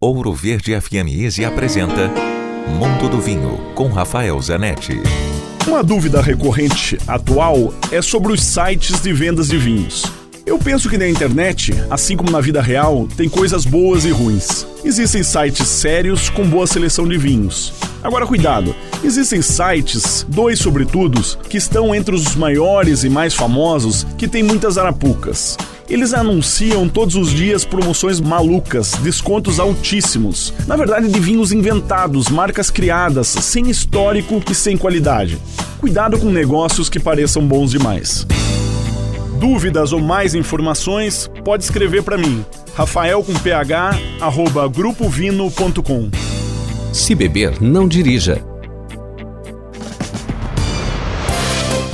Ouro Verde FM Easy apresenta Mundo do Vinho com Rafael Zanetti. Uma dúvida recorrente atual é sobre os sites de vendas de vinhos. Eu penso que na internet, assim como na vida real, tem coisas boas e ruins. Existem sites sérios com boa seleção de vinhos. Agora, cuidado! Existem sites, dois sobretudo, que estão entre os maiores e mais famosos, que têm muitas arapucas. Eles anunciam todos os dias promoções malucas, descontos altíssimos. Na verdade, de vinhos inventados, marcas criadas, sem histórico e sem qualidade. Cuidado com negócios que pareçam bons demais. Dúvidas ou mais informações, pode escrever para mim. Rafael com ph, arroba grupovino.com. Se beber, não dirija.